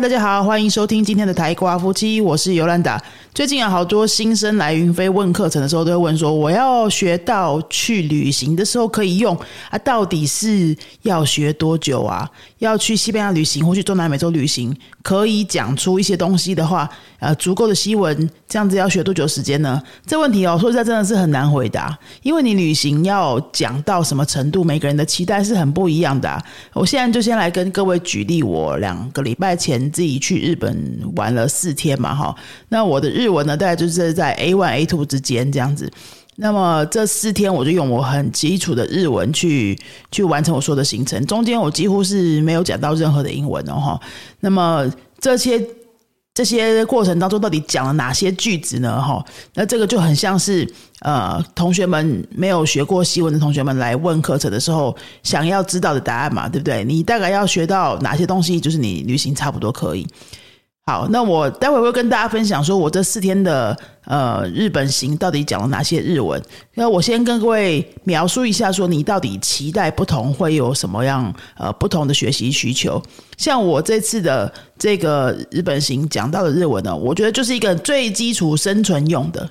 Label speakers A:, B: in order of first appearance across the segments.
A: 大家好，欢迎收听今天的台瓜夫妻，我是尤兰达。最近有好多新生来云飞问课程的时候，都会问说：我要学到去旅行的时候可以用啊？到底是要学多久啊？要去西班牙旅行或去中南美洲旅行，可以讲出一些东西的话，呃，足够的西文，这样子要学多久时间呢？这问题哦，说实在真的是很难回答，因为你旅行要讲到什么程度，每个人的期待是很不一样的。我现在就先来跟各位举例，我两个礼拜前自己去日本玩了四天嘛，哈，那我的日日文呢，大概就是在 A one A two 之间这样子。那么这四天我就用我很基础的日文去去完成我说的行程，中间我几乎是没有讲到任何的英文哦哈。那么这些这些过程当中到底讲了哪些句子呢？哈，那这个就很像是呃同学们没有学过西文的同学们来问课程的时候想要知道的答案嘛，对不对？你大概要学到哪些东西，就是你旅行差不多可以。好，那我待会会跟大家分享，说我这四天的呃日本行到底讲了哪些日文。那我先跟各位描述一下，说你到底期待不同会有什么样呃不同的学习需求。像我这次的这个日本行讲到的日文呢，我觉得就是一个最基础生存用的。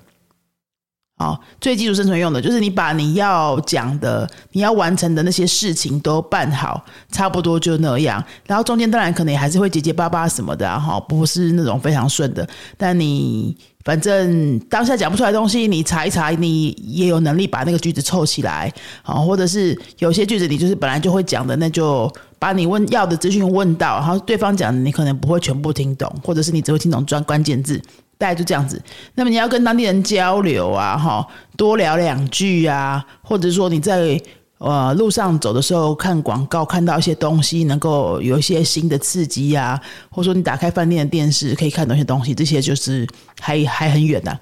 A: 哦，最基础生存用的，就是你把你要讲的、你要完成的那些事情都办好，差不多就那样。然后中间当然可能还是会结结巴巴什么的，哈，不是那种非常顺的。但你反正当下讲不出来东西，你查一查，你也有能力把那个句子凑起来，好，或者是有些句子你就是本来就会讲的，那就把你问要的资讯问到，然后对方讲你可能不会全部听懂，或者是你只会听懂专关键字。大概就这样子。那么你要跟当地人交流啊，哈，多聊两句啊，或者说你在呃路上走的时候看广告，看到一些东西，能够有一些新的刺激啊，或者说你打开饭店的电视可以看到一些东西，这些就是还还很远的。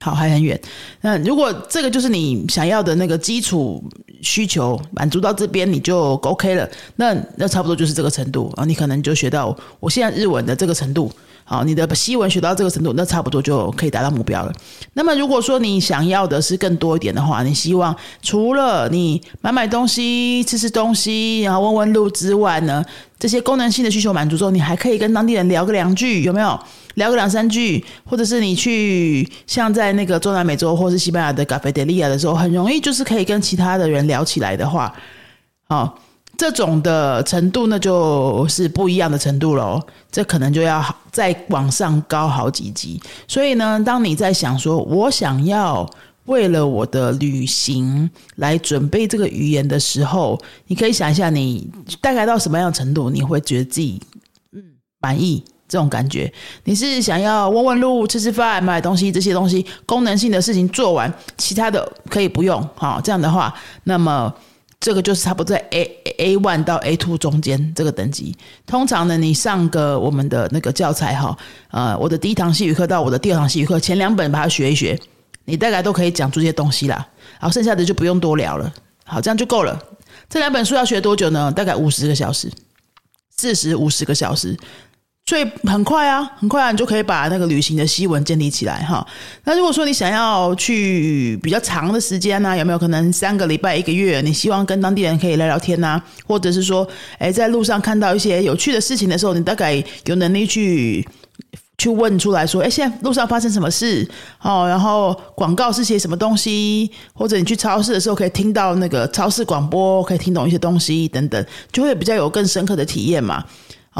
A: 好，还很远。那如果这个就是你想要的那个基础需求满足到这边，你就 OK 了。那那差不多就是这个程度啊，你可能就学到我现在日文的这个程度。好，你的西文学到这个程度，那差不多就可以达到目标了。那么，如果说你想要的是更多一点的话，你希望除了你买买东西、吃吃东西，然后问问路之外呢，这些功能性的需求满足之后，你还可以跟当地人聊个两句，有没有？聊个两三句，或者是你去像在那个中南美洲或是西班牙的咖啡德利亚的时候，很容易就是可以跟其他的人聊起来的话，好。这种的程度，那就是不一样的程度喽。这可能就要再往上高好几级。所以呢，当你在想说，我想要为了我的旅行来准备这个语言的时候，你可以想一下，你大概到什么样的程度，你会觉得自己嗯满意这种感觉？你是想要问问路、吃吃饭、买东西这些东西功能性的事情做完，其他的可以不用。好，这样的话，那么。这个就是差不多在 A A one 到 A two 中间这个等级。通常呢，你上个我们的那个教材哈，呃，我的第一堂西语课到我的第二堂西语课，前两本把它学一学，你大概都可以讲出这些东西啦。好，剩下的就不用多聊了。好，这样就够了。这两本书要学多久呢？大概五十个小时，四十五十个小时。所以很快啊，很快啊，你就可以把那个旅行的西文建立起来哈。那如果说你想要去比较长的时间呢，有没有可能三个礼拜、一个月？你希望跟当地人可以聊聊天呐，或者是说，哎，在路上看到一些有趣的事情的时候，你大概有能力去去问出来说，哎，现在路上发生什么事？哦，然后广告是些什么东西？或者你去超市的时候可以听到那个超市广播，可以听懂一些东西等等，就会比较有更深刻的体验嘛。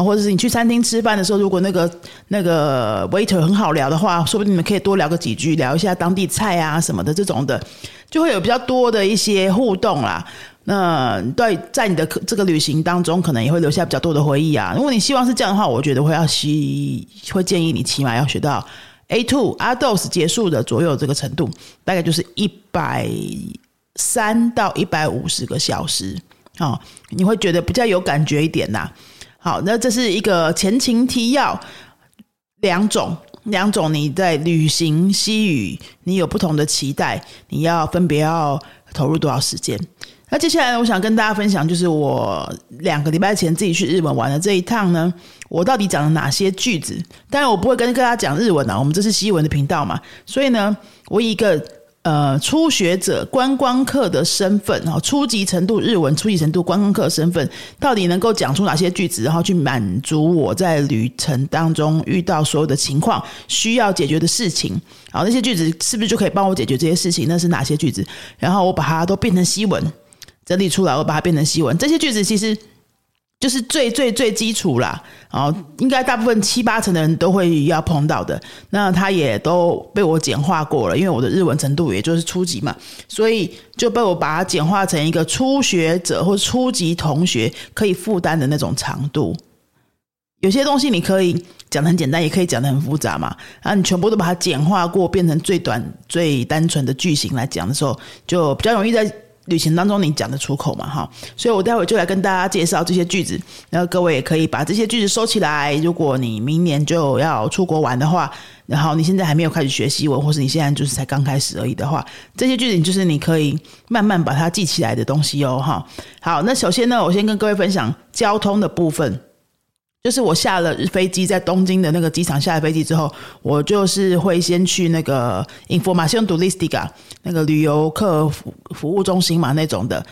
A: 或者是你去餐厅吃饭的时候，如果那个那个 waiter 很好聊的话，说不定你们可以多聊个几句，聊一下当地菜啊什么的这种的，就会有比较多的一些互动啦。那对，在你的这个旅行当中，可能也会留下比较多的回忆啊。如果你希望是这样的话，我觉得会要希会建议你起码要学到 A two adults 结束的左右这个程度，大概就是一百三到一百五十个小时哦，你会觉得比较有感觉一点呐。好，那这是一个前情提要，两种两种你在旅行西语，你有不同的期待，你要分别要投入多少时间？那接下来我想跟大家分享，就是我两个礼拜前自己去日本玩的这一趟呢，我到底讲了哪些句子？当然我不会跟大家讲日文啊，我们这是西文的频道嘛，所以呢，我以一个呃初学者观光客的身份哦，初级程度日文初级程度观光客身份，到底能够讲出哪些句子，然后去满足我在旅程当中遇到所有的情况需要解决的事情。好，那些句子是不是就可以帮我解决这些事情？那是哪些句子？然后我把它都变成西文整理出来，我把它变成西文。这些句子其实。就是最最最基础啦，然后应该大部分七八成的人都会要碰到的。那他也都被我简化过了，因为我的日文程度也就是初级嘛，所以就被我把它简化成一个初学者或初级同学可以负担的那种长度。有些东西你可以讲的很简单，也可以讲的很复杂嘛。然后你全部都把它简化过，变成最短最单纯的句型来讲的时候，就比较容易在。旅行当中你讲得出口嘛？哈，所以我待会就来跟大家介绍这些句子，然后各位也可以把这些句子收起来。如果你明年就要出国玩的话，然后你现在还没有开始学习文，或是你现在就是才刚开始而已的话，这些句子就是你可以慢慢把它记起来的东西哦。哈，好，那首先呢，我先跟各位分享交通的部分。就是我下了飞机，在东京的那个机场下了飞机之后，我就是会先去那个 information turistica 那个旅游客服服务中心嘛，那种的，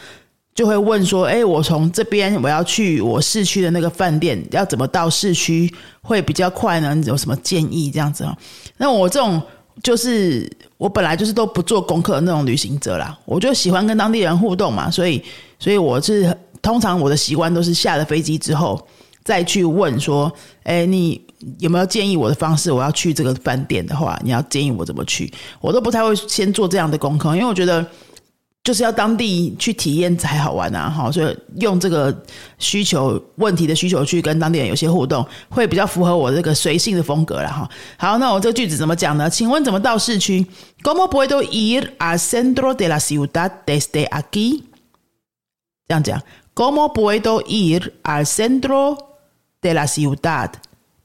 A: 就会问说：“哎，我从这边我要去我市区的那个饭店，要怎么到市区会比较快呢？有什么建议？这样子啊？那我这种就是我本来就是都不做功课的那种旅行者啦，我就喜欢跟当地人互动嘛，所以，所以我是通常我的习惯都是下了飞机之后。再去问说，哎，你有没有建议我的方式？我要去这个饭店的话，你要建议我怎么去？我都不太会先做这样的功课，因为我觉得就是要当地去体验才好玩啊！哈，所以用这个需求问题的需求去跟当地人有些互动，会比较符合我这个随性的风格了哈。好，那我这个句子怎么讲呢？请问怎么到市区？¿Cómo puedo ir al centro de la ciudad desde aquí？这样讲，¿Cómo puedo ir al centro de la ciudad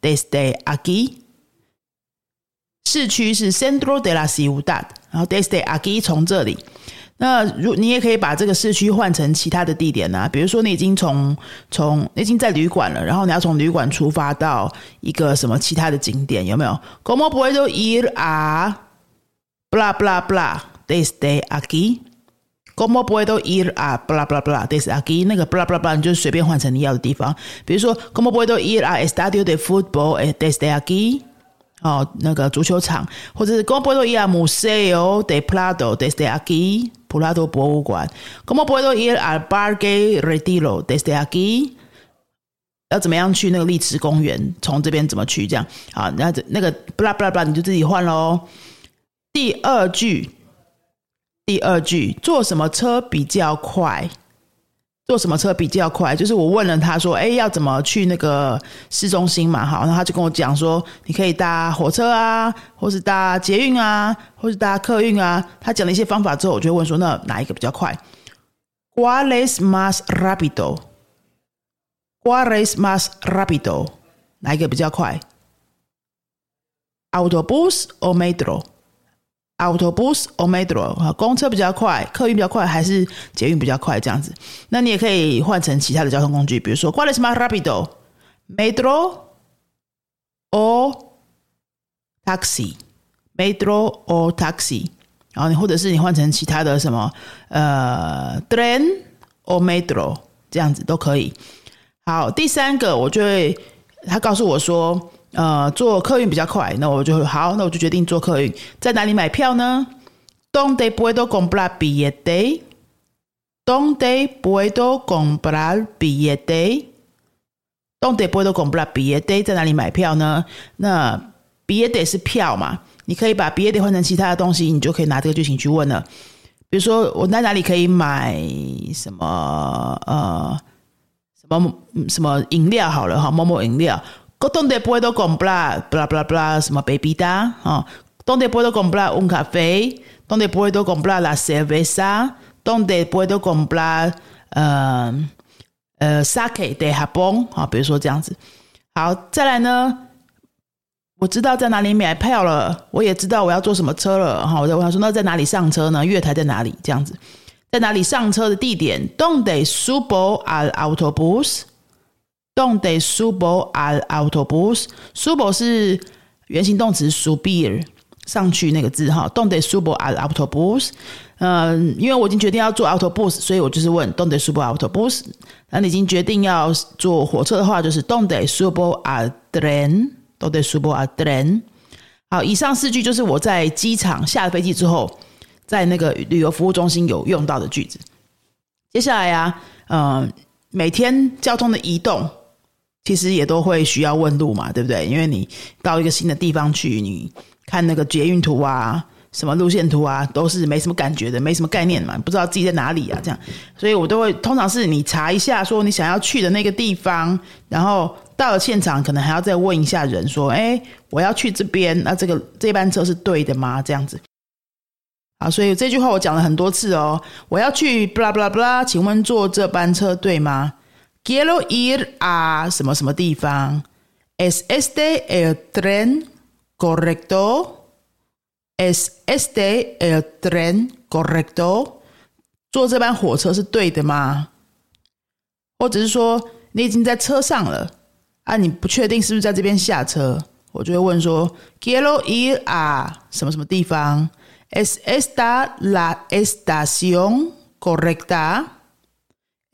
A: desde aquí。市区是 centro de la ciudad，然后 desde aquí 从这里。那如你也可以把这个市区换成其他的地点呢？比如说你已经从从已经在旅馆了，然后你要从旅馆出发到一个什么其他的景点，有没有？Como puedo ir a bla bla blah desde como puedo ir a bla bla bla desde aquí？那个 bla bla bla 你就随便换成你要的地方。比如说，Como puedo ir a estadio de fútbol desde aquí？哦，那个足球场，或者是 Como puedo ir a museo de Prado desde aquí？普拉多博物馆。Como puedo ir al parque retiro desde aquí？要怎么样去那个丽池公园？从这边怎么去？这样好，那这那个 bla bla bla 你就自己换喽。第二句。第二句，坐什么车比较快？坐什么车比较快？就是我问了他说：“哎，要怎么去那个市中心嘛？”好，然后他就跟我讲说：“你可以搭火车啊，或是搭捷运啊，或是搭客运啊。”他讲了一些方法之后，我就问说：“那哪一个比较快？”“¿Cuál es más rápido？”“¿Cuál es más rápido？” 哪一个比较快？“Autobús o metro？” Autobus or metro 啊，公车比较快，客运比较快，还是捷运比较快？这样子，那你也可以换成其他的交通工具，比如说，¿Cuál es más rápido？Metro o taxi？Metro o taxi？然后你或者是你换成其他的什么，呃，train or metro 这样子都可以。好，第三个，我就会他告诉我说。呃，坐客运比较快，那我就好，那我就决定坐客运。在哪里买票呢？Donde puedo comprar billete？Donde puedo comprar billete？Donde puedo comprar billete？在哪里买票呢？那 billete 是票嘛？你可以把 billete 换成其他的东西，你就可以拿这个剧情去问了。比如说，我在哪里可以买什么？呃，什么什么饮料？好了哈，某某饮料。Donde puedo comprar bla bla bla 什么 bebida 啊？Donde puedo comprar un café？Donde puedo comprar la cerveza？Donde puedo comprar 呃呃 sake de Japón？啊，比如说这样子。好，再来呢，我知道在哪里买票了，我也知道我要坐什么车了。哈，我在问他说，那在哪里上车呢？月台在哪里？这样子，在哪里上车的地点？Donde subo al autobús？Donde subo al autobús？subo 是原形动词 subir，上去那个字哈，Donde subo al autobus？嗯，因为我已经决定要坐 autobus，所以我就是问 Donde subo autobus？那你已经决定要坐火车的话，就是 Donde subo al tren？Donde subo al tren？好，以上四句就是我在机场下了飞机之后，在那个旅游服务中心有用到的句子。接下来呀，嗯，每天交通的移动。其实也都会需要问路嘛，对不对？因为你到一个新的地方去，你看那个捷运图啊、什么路线图啊，都是没什么感觉的，没什么概念嘛，不知道自己在哪里啊，这样。所以我都会通常是你查一下，说你想要去的那个地方，然后到了现场，可能还要再问一下人，说：“哎，我要去这边，那这个这班车是对的吗？”这样子。啊，所以这句话我讲了很多次哦。我要去布拉布拉布拉，请问坐这班车对吗 ？Quiero ir a 什么什么地方？Es este el tren correcto? Es este el tren correcto? 坐这班火车是对的吗？或者是说你已经在车上了啊？你不确定是不是在这边下车？我就会问说：Quiero ir a 什么什么地方？Es esta la estación correcta?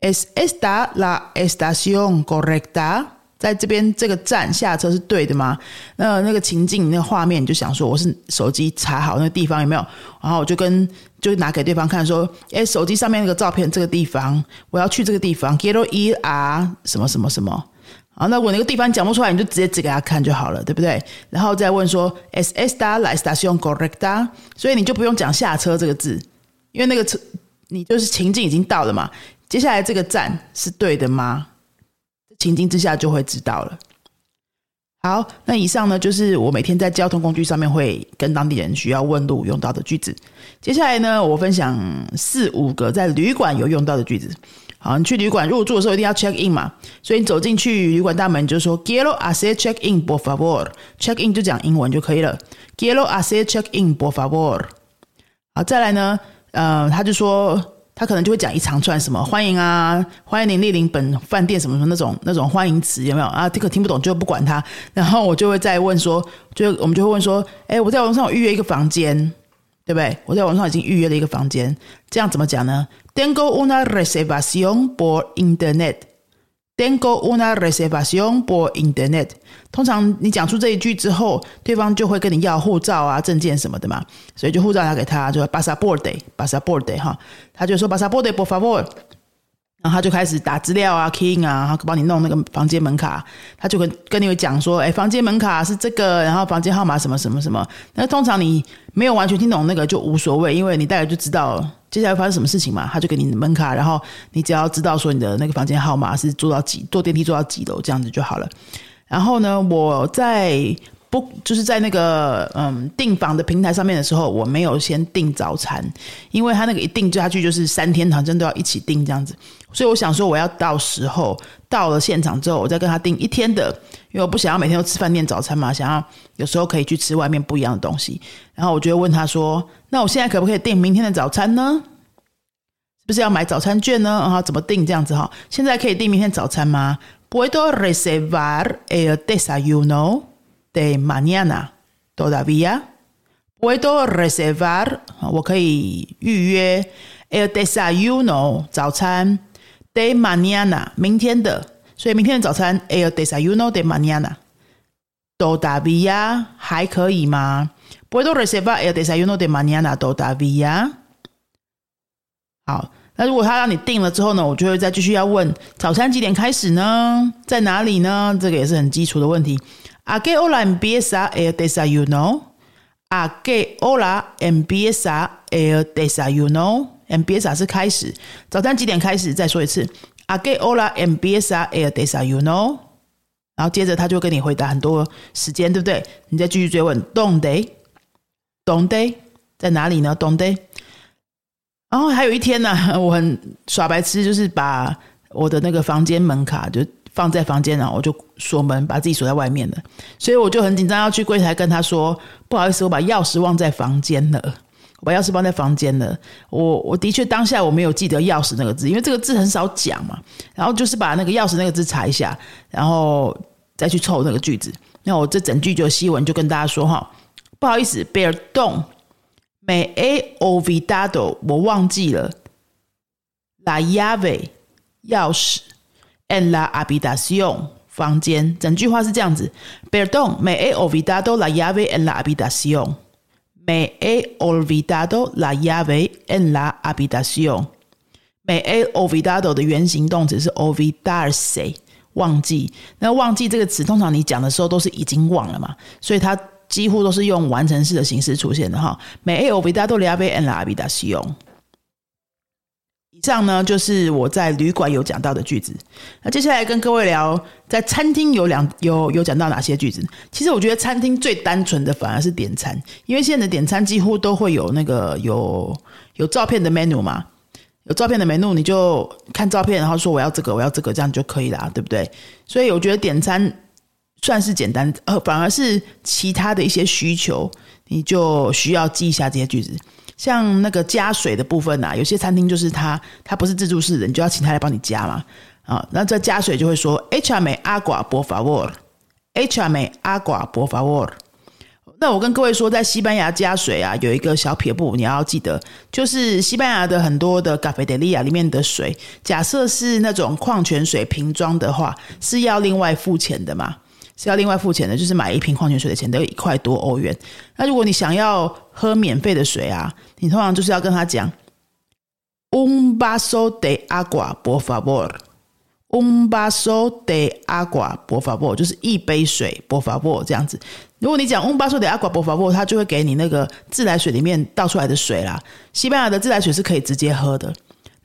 A: Es esta la estación correcta？在这边这个站下车是对的吗？那那个情境、那个画面，你就想说，我是手机查好那个地方有没有？然后我就跟就拿给对方看，说：“哎，手机上面那个照片，这个地方我要去这个地方，quiero ir 什么什么什么。”啊，那我那个地方讲不出来，你就直接指给他看就好了，对不对？然后再问说：“Es esta la estación correcta？” 所以你就不用讲下车这个字，因为那个车你就是情境已经到了嘛。接下来这个站是对的吗？情境之下就会知道了。好，那以上呢就是我每天在交通工具上面会跟当地人需要问路用到的句子。接下来呢，我分享四五个在旅馆有用到的句子。好，你去旅馆入住的时候一定要 check in 嘛，所以你走进去旅馆大门就说 “Quiero hacer check in por favor”，check in 就讲英文就可以了。“Quiero hacer check in por favor”。好，再来呢，呃，他就说。他可能就会讲一长串什么欢迎啊，欢迎您莅临本饭店什么什么那种那种欢迎词有没有啊？这个听不懂就不管他，然后我就会再问说，就我们就会问说，哎，我在网上预约一个房间，对不对？我在网上已经预约了一个房间，这样怎么讲呢？Tengo una reservación por internet。Tengo una reservación por internet。通常你讲出这一句之后，对方就会跟你要护照啊、证件什么的嘛，所以就护照拿给他，就 pasaporte，pasaporte 哈，他就说 pasaporte por favor。他就开始打资料啊，key 啊，然后帮你弄那个房间门卡。他就跟跟你讲说，哎，房间门卡是这个，然后房间号码什么什么什么。那通常你没有完全听懂那个就无所谓，因为你大概就知道接下来发生什么事情嘛。他就给你门卡，然后你只要知道说你的那个房间号码是坐到几，坐电梯坐到几楼这样子就好了。然后呢，我在。不，就是在那个嗯订房的平台上面的时候，我没有先订早餐，因为他那个一订就下去就是三天堂，真都要一起订这样子，所以我想说我要到时候到了现场之后，我再跟他订一天的，因为我不想要每天都吃饭店早餐嘛，想要有时候可以去吃外面不一样的东西。然后我就问他说：“那我现在可不可以订明天的早餐呢？是不是要买早餐券呢？然后，怎么订这样子哈？现在可以订明天早餐吗？Puedo reservar el desayuno？” De mañana todavía puedo reservar，我可以预约 el desayuno 早餐 de mañana 明天的，所以明天的早餐 el desayuno de mañana todavía 还可以吗？Puedo reservar el desayuno de mañana todavía。好，那如果他让你定了之后呢，我就会再继续要问早餐几点开始呢？在哪里呢？这个也是很基础的问题。A qué hora empieza el desayuno? A qué hora empieza el desayuno? Empieza 是开始，早餐几点开始？再说一次，A qué hora empieza el desayuno? 然后接着他就跟你回答很多时间，对不对？你再继续追问，Donde Donde 在哪里呢？Donde，然后还有一天呢，我很耍白痴，就是把我的那个房间门卡就。放在房间，然后我就锁门，把自己锁在外面了。所以我就很紧张，要去柜台跟他说：“不好意思，我把钥匙忘在房间了。我把钥匙放在房间了。我我的确当下我没有记得钥匙那个字，因为这个字很少讲嘛。然后就是把那个钥匙那个字查一下，然后再去凑那个句子。那我这整句就西文就跟大家说哈不好意思，bear don't。Me he olvidado，我忘记了。La llave，钥匙。En la habitación，房间。整句话是这样子：Perdón, me he olvidado la llave en la habitación. Me he olvidado la llave en la habitación. Me he olvidado 的原形动词是 olvidarse，忘记。那忘记这个词，通常你讲的时候都是已经忘了嘛，所以它。几乎都是用完成式的形式出现的哈。Me he olvidado la llave en la habitación。以上呢就是我在旅馆有讲到的句子。那接下来跟各位聊，在餐厅有两有有讲到哪些句子？其实我觉得餐厅最单纯的反而是点餐，因为现在的点餐几乎都会有那个有有照片的 menu 嘛，有照片的 menu 你就看照片，然后说我要这个我要这个，这样就可以啦，对不对？所以我觉得点餐。算是简单，呃，反而是其他的一些需求，你就需要记一下这些句子。像那个加水的部分啊，有些餐厅就是它它不是自助式的，你就要请他来帮你加嘛。啊，那这加水就会说 H M A 阿寡波法沃 H M A 阿寡波法沃。那我跟各位说，在西班牙加水啊，有一个小撇步，你要记得，就是西班牙的很多的咖啡德利亚里面的水，假设是那种矿泉水瓶装的话，是要另外付钱的嘛。是要另外付钱的，就是买一瓶矿泉水的钱都一块多欧元。那如果你想要喝免费的水啊，你通常就是要跟他讲，un vaso de agua por favor，un vaso de agua por favor，就是一杯水 por favor 这样子。如果你讲 un vaso de agua por favor，他就会给你那个自来水里面倒出来的水啦。西班牙的自来水是可以直接喝的。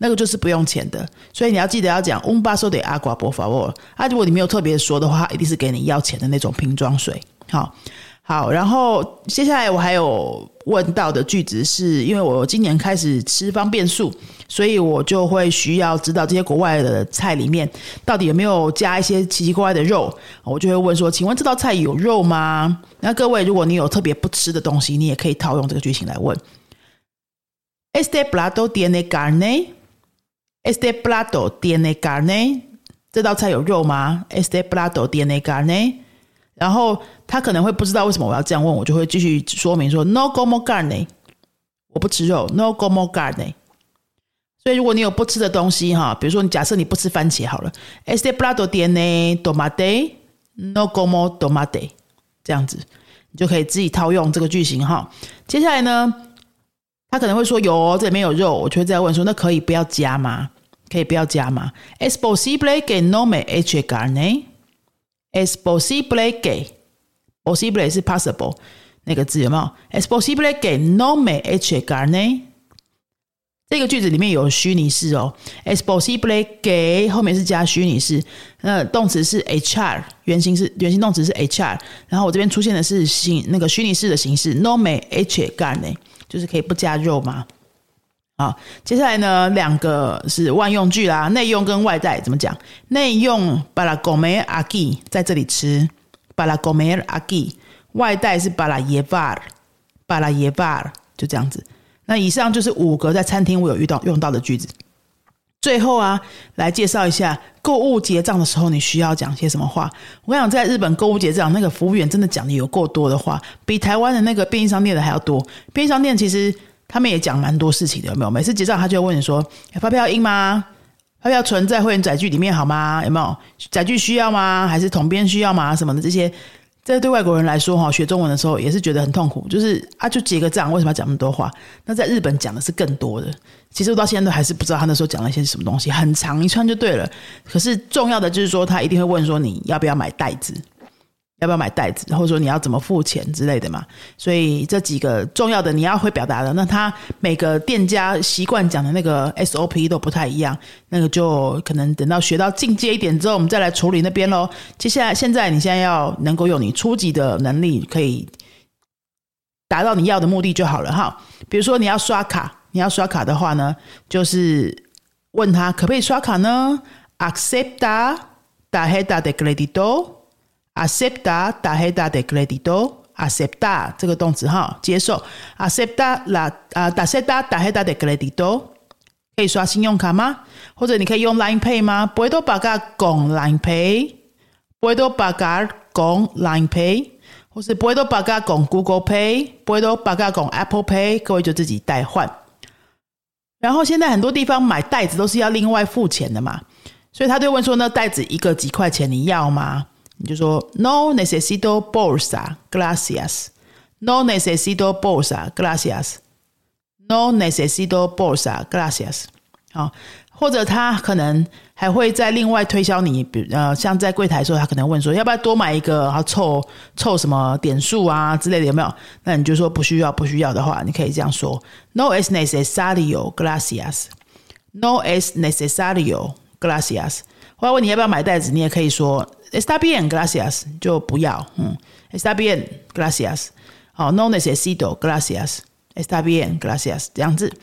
A: 那个就是不用钱的，所以你要记得要讲 un vaso de agua por favor。啊，如果你没有特别说的话，一定是给你要钱的那种瓶装水。好，好，然后接下来我还有问到的句子，是因为我今年开始吃方便素，所以我就会需要知道这些国外的菜里面到底有没有加一些奇奇怪怪的肉。我就会问说，请问这道菜有肉吗？那各位，如果你有特别不吃的东西，你也可以套用这个句型来问。Este plato tiene carne。Este plato tiene carne，这道菜有肉吗？Este plato tiene carne，然后他可能会不知道为什么我要这样问，我就会继续说明说 No como carne，我不吃肉，No como carne。所以如果你有不吃的东西哈，比如说你假设你不吃番茄好了，Este plato tiene tomate，No como tomate，这样子你就可以自己套用这个句型哈。接下来呢？他可能会说有，这里面有肉，我就会再问说，那可以不要加吗？可以不要加吗？Es posible que no me eche carne？Es posible que，posible 是 possible 那个字有没有？Es posible que no me eche carne？这个句子里面有虚拟式哦。Es posible que 后面是加虚拟式，那动词是 hr，原形是原形动词是 hr，然后我这边出现的是形那个虚拟式的形式，no me eche carne。就是可以不加肉吗？好，接下来呢，两个是万用句啦，内用跟外带怎么讲？内用巴拉古梅阿基在这里吃巴拉古梅阿基外带是 para llevar，para llevar，就这样子。那以上就是五个在餐厅我有遇到用到的句子。最后啊，来介绍一下购物结账的时候你需要讲些什么话。我跟你讲，在日本购物结账，那个服务员真的讲的有够多的话，比台湾的那个便利商店的还要多。便利商店其实他们也讲蛮多事情的，有没有？每次结账他就会问你说：“发票印吗？发票存在会员载具里面好吗？有没有载具需要吗？还是统编需要吗？什么的这些。”这对外国人来说，哈，学中文的时候也是觉得很痛苦。就是啊，就结个账，为什么要讲那么多话？那在日本讲的是更多的。其实我到现在都还是不知道他那时候讲了一些什么东西，很长一串就对了。可是重要的就是说，他一定会问说你要不要买袋子。要不要买袋子，或者说你要怎么付钱之类的嘛？所以这几个重要的你要会表达的，那他每个店家习惯讲的那个 SOP 都不太一样，那个就可能等到学到进阶一点之后，我们再来处理那边喽。接下来，现在你现在要能够用你初级的能力，可以达到你要的目的就好了哈。比如说你要刷卡，你要刷卡的话呢，就是问他可不可以刷卡呢？Accepta tarjeta de crédito。Acepta tarjeta de crédito，acepta 这个动词哈，接受。acepta la 啊，acepta tarjeta de crédito，可以刷信用卡吗？或者你可以用 Line Pay 吗？Puedo pagar con Line Pay，Puedo pagar con Line Pay，或是不会都八嘎拱 Google Pay，不会都八嘎拱 Apple Pay，各位就自己代换。然后现在很多地方买袋子都是要另外付钱的嘛，所以他就问说：“那袋子一个几块钱，你要吗？”你就说：“No necesito bolsa, gracias. No necesito bolsa, gracias. No necesito bolsa, gracias。”好。或者他可能还会再另外推销你，比呃，像在柜台的时候，他可能问说要不要多买一个，然后凑凑什么点数啊之类的，有没有？那你就说不需要，不需要的话，你可以这样说：No es necesario, gracias. No es necesario, gracias. 或者问你要不要买袋子，你也可以说 Está bien, gracias，就不要。嗯，Está bien, gracias。好，No necesito, gracias. Está bien, gracias。这样子。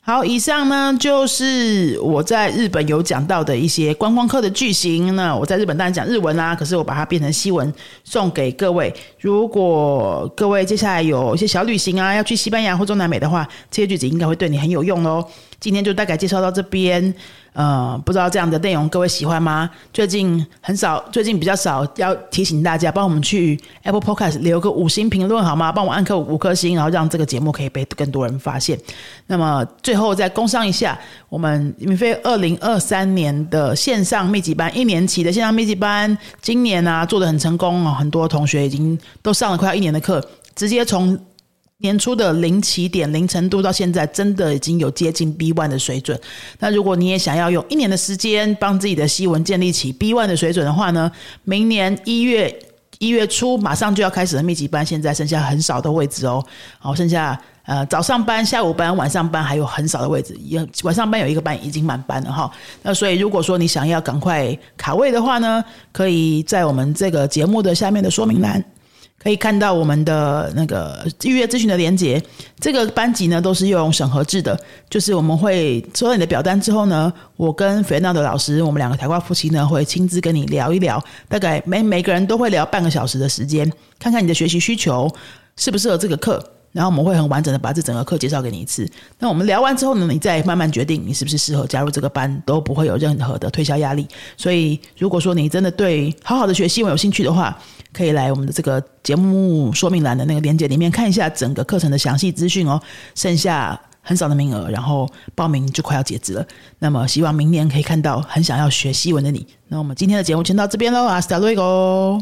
A: 好，以上呢就是我在日本有讲到的一些观光客的句型。那我在日本当然讲日文啦，可是我把它变成西文送给各位。如果各位接下来有一些小旅行啊，要去西班牙或中南美的话，这些句子应该会对你很有用哦。今天就大概介绍到这边。呃，不知道这样的内容各位喜欢吗？最近很少，最近比较少要提醒大家，帮我们去 Apple Podcast 留个五星评论好吗？帮我按颗五颗星，然后让这个节目可以被更多人发现。那么最后再工商一下，我们免费二零二三年的线上密集班，一年期的线上密集班，今年啊做的很成功哦，很多同学已经都上了快要一年的课，直接从。年初的零起点、零程度到现在，真的已经有接近 B one 的水准。那如果你也想要用一年的时间帮自己的西文建立起 B one 的水准的话呢？明年一月一月初马上就要开始的密集班，现在剩下很少的位置哦。好，剩下呃早上班、下午班、晚上班还有很少的位置，也晚上班有一个班已经满班了哈。那所以如果说你想要赶快卡位的话呢，可以在我们这个节目的下面的说明栏。可以看到我们的那个预约咨询的连接，这个班级呢都是用审核制的，就是我们会收到你的表单之后呢，我跟菲娜的老师，我们两个台湾夫妻呢会亲自跟你聊一聊，大概每每个人都会聊半个小时的时间，看看你的学习需求适不适合这个课。然后我们会很完整的把这整个课介绍给你一次。那我们聊完之后呢，你再慢慢决定你是不是适合加入这个班，都不会有任何的推销压力。所以，如果说你真的对好好的学西文有兴趣的话，可以来我们的这个节目说明栏的那个链接里面看一下整个课程的详细资讯哦。剩下很少的名额，然后报名就快要截止了。那么，希望明年可以看到很想要学西文的你。那我们今天的节目先到这边喽，阿斯达瑞 o